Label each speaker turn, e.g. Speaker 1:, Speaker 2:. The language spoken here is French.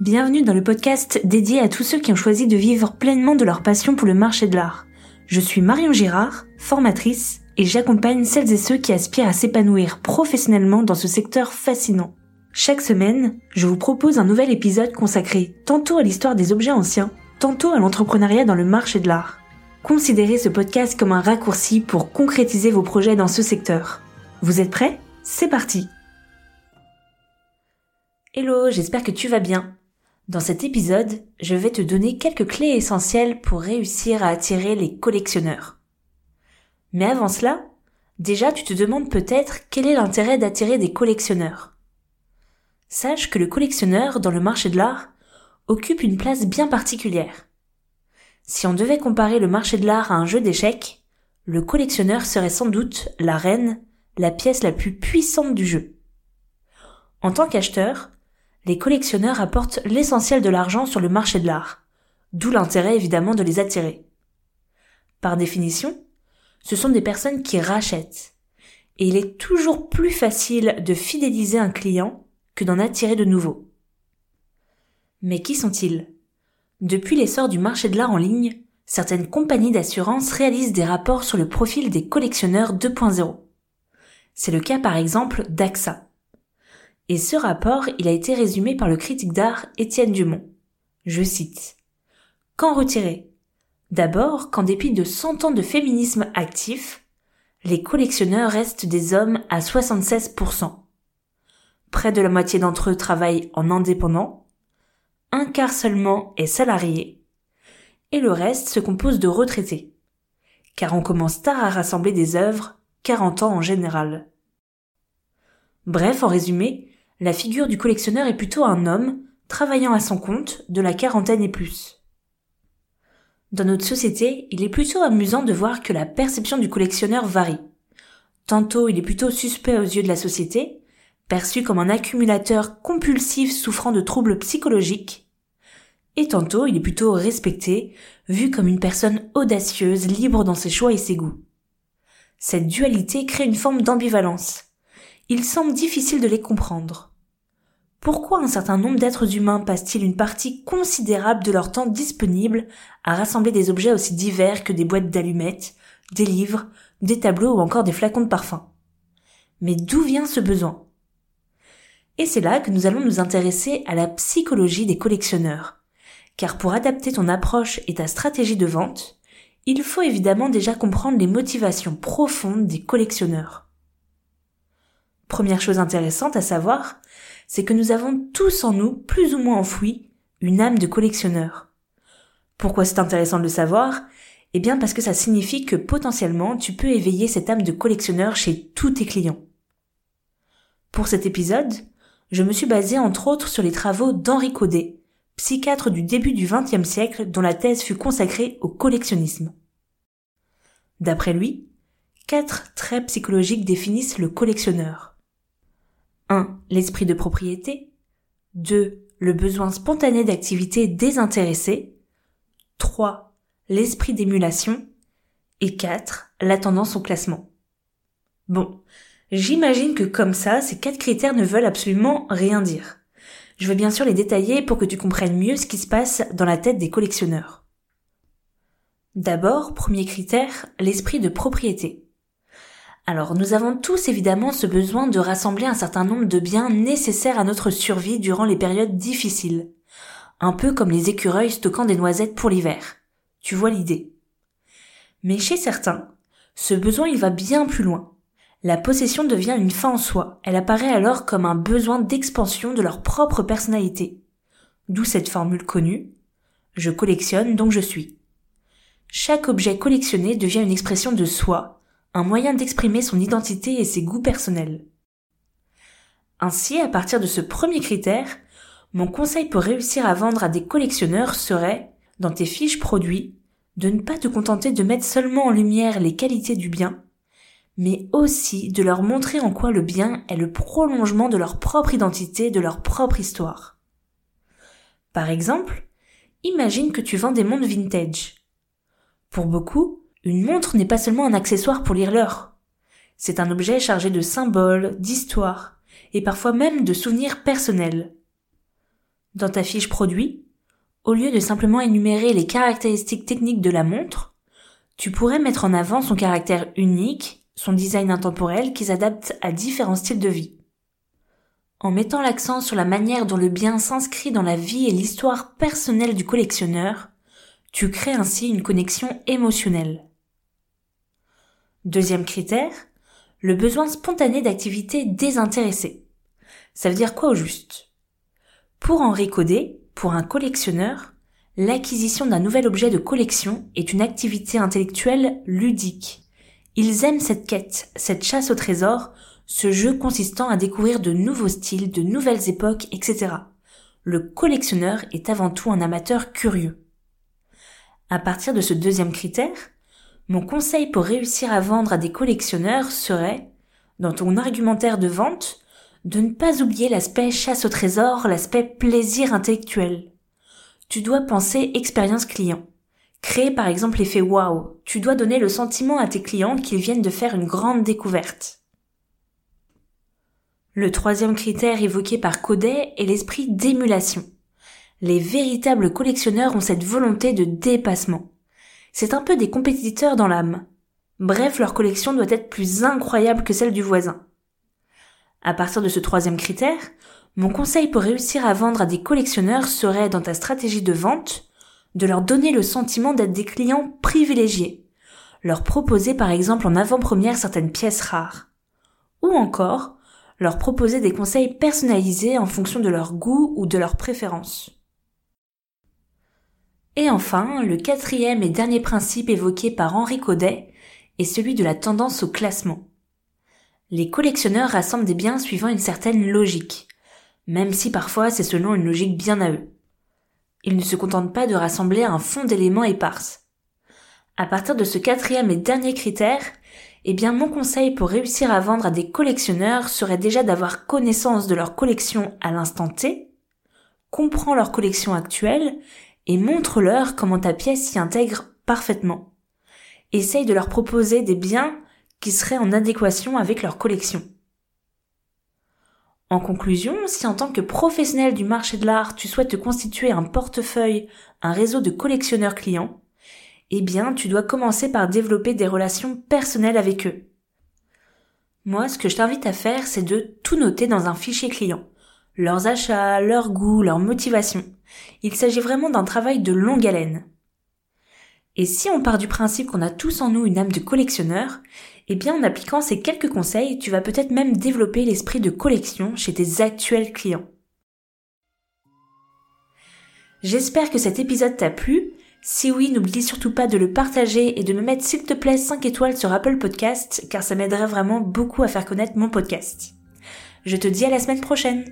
Speaker 1: Bienvenue dans le podcast dédié à tous ceux qui ont choisi de vivre pleinement de leur passion pour le marché de l'art. Je suis Marion Girard, formatrice, et j'accompagne celles et ceux qui aspirent à s'épanouir professionnellement dans ce secteur fascinant. Chaque semaine, je vous propose un nouvel épisode consacré tantôt à l'histoire des objets anciens, tantôt à l'entrepreneuriat dans le marché de l'art. Considérez ce podcast comme un raccourci pour concrétiser vos projets dans ce secteur. Vous êtes prêts? C'est parti Hello, j'espère que tu vas bien. Dans cet épisode, je vais te donner quelques clés essentielles pour réussir à attirer les collectionneurs. Mais avant cela, déjà tu te demandes peut-être quel est l'intérêt d'attirer des collectionneurs. Sache que le collectionneur dans le marché de l'art occupe une place bien particulière. Si on devait comparer le marché de l'art à un jeu d'échecs, le collectionneur serait sans doute la reine, la pièce la plus puissante du jeu. En tant qu'acheteur, les collectionneurs apportent l'essentiel de l'argent sur le marché de l'art, d'où l'intérêt évidemment de les attirer. Par définition, ce sont des personnes qui rachètent, et il est toujours plus facile de fidéliser un client que d'en attirer de nouveaux. Mais qui sont-ils? Depuis l'essor du marché de l'art en ligne, certaines compagnies d'assurance réalisent des rapports sur le profil des collectionneurs 2.0. C'est le cas par exemple d'AXA. Et ce rapport, il a été résumé par le critique d'art Étienne Dumont. Je cite. Qu'en retirer? D'abord qu'en dépit de 100 ans de féminisme actif, les collectionneurs restent des hommes à 76%. Près de la moitié d'entre eux travaillent en indépendant, un quart seulement est salarié, et le reste se compose de retraités. Car on commence tard à rassembler des œuvres, 40 ans en général. Bref, en résumé, la figure du collectionneur est plutôt un homme, travaillant à son compte, de la quarantaine et plus. Dans notre société, il est plutôt amusant de voir que la perception du collectionneur varie. Tantôt il est plutôt suspect aux yeux de la société, perçu comme un accumulateur compulsif souffrant de troubles psychologiques, et tantôt il est plutôt respecté, vu comme une personne audacieuse, libre dans ses choix et ses goûts. Cette dualité crée une forme d'ambivalence, il semble difficile de les comprendre. Pourquoi un certain nombre d'êtres humains passent-ils une partie considérable de leur temps disponible à rassembler des objets aussi divers que des boîtes d'allumettes, des livres, des tableaux ou encore des flacons de parfum? Mais d'où vient ce besoin? Et c'est là que nous allons nous intéresser à la psychologie des collectionneurs. Car pour adapter ton approche et ta stratégie de vente, il faut évidemment déjà comprendre les motivations profondes des collectionneurs. Première chose intéressante à savoir, c'est que nous avons tous en nous, plus ou moins enfouis, une âme de collectionneur. Pourquoi c'est intéressant de le savoir? Eh bien parce que ça signifie que potentiellement tu peux éveiller cette âme de collectionneur chez tous tes clients. Pour cet épisode, je me suis basé entre autres sur les travaux d'Henri Codet, psychiatre du début du XXe siècle dont la thèse fut consacrée au collectionnisme. D'après lui, quatre traits psychologiques définissent le collectionneur. 1. L'esprit de propriété. 2. Le besoin spontané d'activité désintéressée. 3. L'esprit d'émulation. Et 4. La tendance au classement. Bon, j'imagine que comme ça, ces quatre critères ne veulent absolument rien dire. Je vais bien sûr les détailler pour que tu comprennes mieux ce qui se passe dans la tête des collectionneurs. D'abord, premier critère, l'esprit de propriété. Alors nous avons tous évidemment ce besoin de rassembler un certain nombre de biens nécessaires à notre survie durant les périodes difficiles. Un peu comme les écureuils stockant des noisettes pour l'hiver. Tu vois l'idée. Mais chez certains, ce besoin il va bien plus loin. La possession devient une fin en soi. Elle apparaît alors comme un besoin d'expansion de leur propre personnalité. D'où cette formule connue. Je collectionne donc je suis. Chaque objet collectionné devient une expression de soi, un moyen d'exprimer son identité et ses goûts personnels. Ainsi, à partir de ce premier critère, mon conseil pour réussir à vendre à des collectionneurs serait, dans tes fiches produits, de ne pas te contenter de mettre seulement en lumière les qualités du bien, mais aussi de leur montrer en quoi le bien est le prolongement de leur propre identité, de leur propre histoire. Par exemple, imagine que tu vends des montres vintage. Pour beaucoup, une montre n'est pas seulement un accessoire pour lire l'heure. C'est un objet chargé de symboles, d'histoires, et parfois même de souvenirs personnels. Dans ta fiche produit, au lieu de simplement énumérer les caractéristiques techniques de la montre, tu pourrais mettre en avant son caractère unique, son design intemporel qui s'adapte à différents styles de vie. En mettant l'accent sur la manière dont le bien s'inscrit dans la vie et l'histoire personnelle du collectionneur, tu crées ainsi une connexion émotionnelle. Deuxième critère, le besoin spontané d'activité désintéressée. Ça veut dire quoi au juste? Pour Henri Codet, pour un collectionneur, l'acquisition d'un nouvel objet de collection est une activité intellectuelle ludique. Ils aiment cette quête, cette chasse au trésor, ce jeu consistant à découvrir de nouveaux styles, de nouvelles époques, etc. Le collectionneur est avant tout un amateur curieux. À partir de ce deuxième critère, mon conseil pour réussir à vendre à des collectionneurs serait, dans ton argumentaire de vente, de ne pas oublier l'aspect chasse au trésor, l'aspect plaisir intellectuel. Tu dois penser expérience client. Créer par exemple l'effet wow. Tu dois donner le sentiment à tes clients qu'ils viennent de faire une grande découverte. Le troisième critère évoqué par Codet est l'esprit d'émulation. Les véritables collectionneurs ont cette volonté de dépassement. C'est un peu des compétiteurs dans l'âme. Bref, leur collection doit être plus incroyable que celle du voisin. À partir de ce troisième critère, mon conseil pour réussir à vendre à des collectionneurs serait dans ta stratégie de vente de leur donner le sentiment d'être des clients privilégiés, leur proposer par exemple en avant-première certaines pièces rares, ou encore leur proposer des conseils personnalisés en fonction de leur goût ou de leurs préférences. Et enfin, le quatrième et dernier principe évoqué par Henri Codet est celui de la tendance au classement les collectionneurs rassemblent des biens suivant une certaine logique, même si parfois c'est selon une logique bien à eux. Ils ne se contentent pas de rassembler un fond d'éléments éparses. À partir de ce quatrième et dernier critère, eh bien mon conseil pour réussir à vendre à des collectionneurs serait déjà d'avoir connaissance de leur collection à l'instant T, comprends leur collection actuelle et montre-leur comment ta pièce s'y intègre parfaitement. Essaye de leur proposer des biens qui seraient en adéquation avec leur collection. En conclusion, si en tant que professionnel du marché de l'art, tu souhaites te constituer un portefeuille, un réseau de collectionneurs clients, eh bien, tu dois commencer par développer des relations personnelles avec eux. Moi, ce que je t'invite à faire, c'est de tout noter dans un fichier client. Leurs achats, leurs goûts, leurs motivations. Il s'agit vraiment d'un travail de longue haleine. Et si on part du principe qu'on a tous en nous une âme de collectionneur, eh bien en appliquant ces quelques conseils, tu vas peut-être même développer l'esprit de collection chez tes actuels clients. J'espère que cet épisode t'a plu. Si oui, n'oublie surtout pas de le partager et de me mettre s'il te plaît 5 étoiles sur Apple Podcast car ça m'aiderait vraiment beaucoup à faire connaître mon podcast. Je te dis à la semaine prochaine